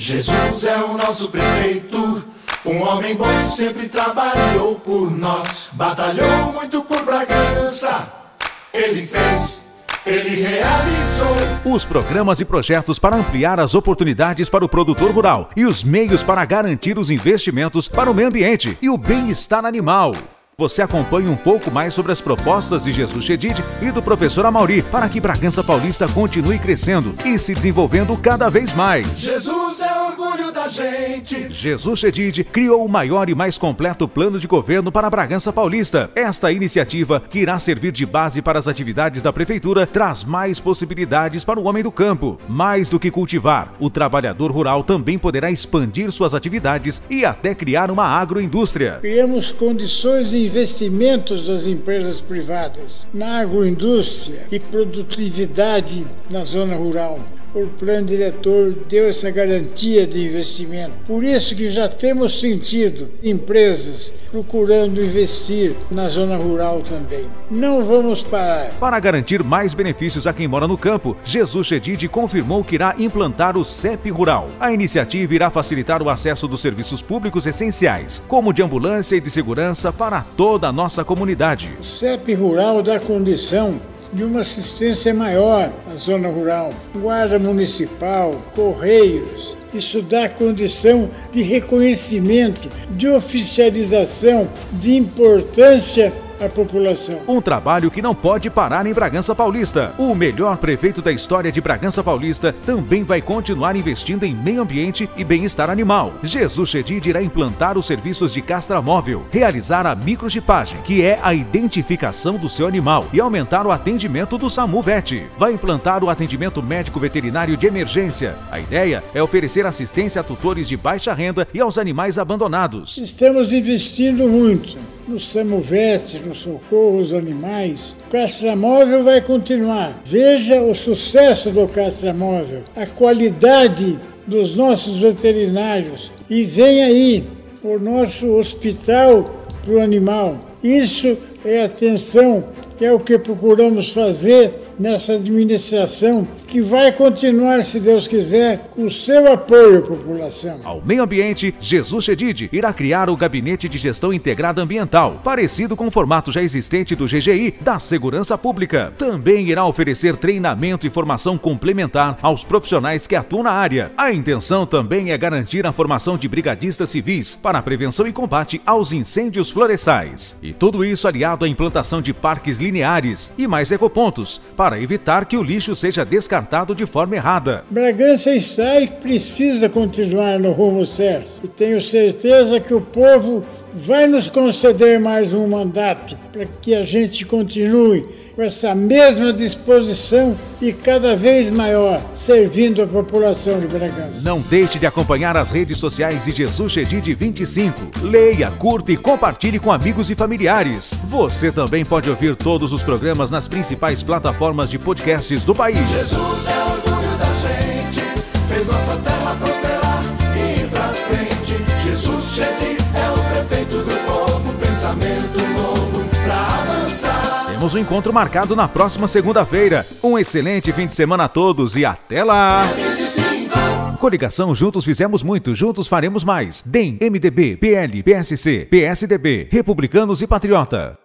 Jesus é o nosso prefeito, um homem bom que sempre trabalhou por nós, batalhou muito por Bragança. Ele fez, ele realizou. Os programas e projetos para ampliar as oportunidades para o produtor rural e os meios para garantir os investimentos para o meio ambiente e o bem-estar animal. Você acompanha um pouco mais sobre as propostas de Jesus Chedid e do professor Amauri para que Bragança Paulista continue crescendo e se desenvolvendo cada vez mais. Jesus é orgulho da gente. Jesus Chedid criou o maior e mais completo plano de governo para Bragança Paulista. Esta iniciativa, que irá servir de base para as atividades da prefeitura, traz mais possibilidades para o homem do campo. Mais do que cultivar, o trabalhador rural também poderá expandir suas atividades e até criar uma agroindústria. Criamos condições de investimentos das empresas privadas na agroindústria e produtividade na zona rural o plano diretor deu essa garantia de investimento. Por isso que já temos sentido empresas procurando investir na zona rural também. Não vamos parar. Para garantir mais benefícios a quem mora no campo, Jesus Chedid confirmou que irá implantar o CEP Rural. A iniciativa irá facilitar o acesso dos serviços públicos essenciais, como de ambulância e de segurança para toda a nossa comunidade. O CEP Rural dá condição de uma assistência maior à zona rural. Guarda Municipal, Correios, isso dá condição de reconhecimento, de oficialização, de importância a população. Um trabalho que não pode parar em Bragança Paulista. O melhor prefeito da história de Bragança Paulista também vai continuar investindo em meio ambiente e bem-estar animal. Jesus Chedid irá implantar os serviços de castramóvel, realizar a microchipagem, que é a identificação do seu animal, e aumentar o atendimento do SAMU VET. Vai implantar o atendimento médico veterinário de emergência. A ideia é oferecer assistência a tutores de baixa renda e aos animais abandonados. Estamos investindo muito no Samovete, no socorro aos animais. O castramóvel vai continuar. Veja o sucesso do castramóvel, a qualidade dos nossos veterinários. E vem aí o nosso hospital para o animal. Isso é atenção, é o que procuramos fazer nessa administração que vai continuar, se Deus quiser, com o seu apoio à população. Ao meio ambiente, Jesus Chedid irá criar o Gabinete de Gestão Integrada Ambiental, parecido com o formato já existente do GGI da Segurança Pública. Também irá oferecer treinamento e formação complementar aos profissionais que atuam na área. A intenção também é garantir a formação de brigadistas civis para a prevenção e combate aos incêndios florestais. E tudo isso aliado à implantação de parques lineares e mais ecopontos para para evitar que o lixo seja descartado de forma errada. Bragança está e precisa continuar no rumo certo. E tenho certeza que o povo vai nos conceder mais um mandato para que a gente continue com essa mesma disposição e cada vez maior, servindo a população de Bragança. Não deixe de acompanhar as redes sociais de Jesus Chedid 25. Leia, curta e compartilhe com amigos e familiares. Você também pode ouvir todos os programas nas principais plataformas de podcasts do país. Jesus é orgulho da gente, fez nossa terra prosperar e ir pra frente. Jesus Chedid é o prefeito do povo, pensamento novo. Temos um encontro marcado na próxima segunda-feira. Um excelente fim de semana a todos e até lá! Coligação Juntos Fizemos Muito, Juntos Faremos Mais. DEM, MDB, PL, PSC, PSDB, Republicanos e Patriota.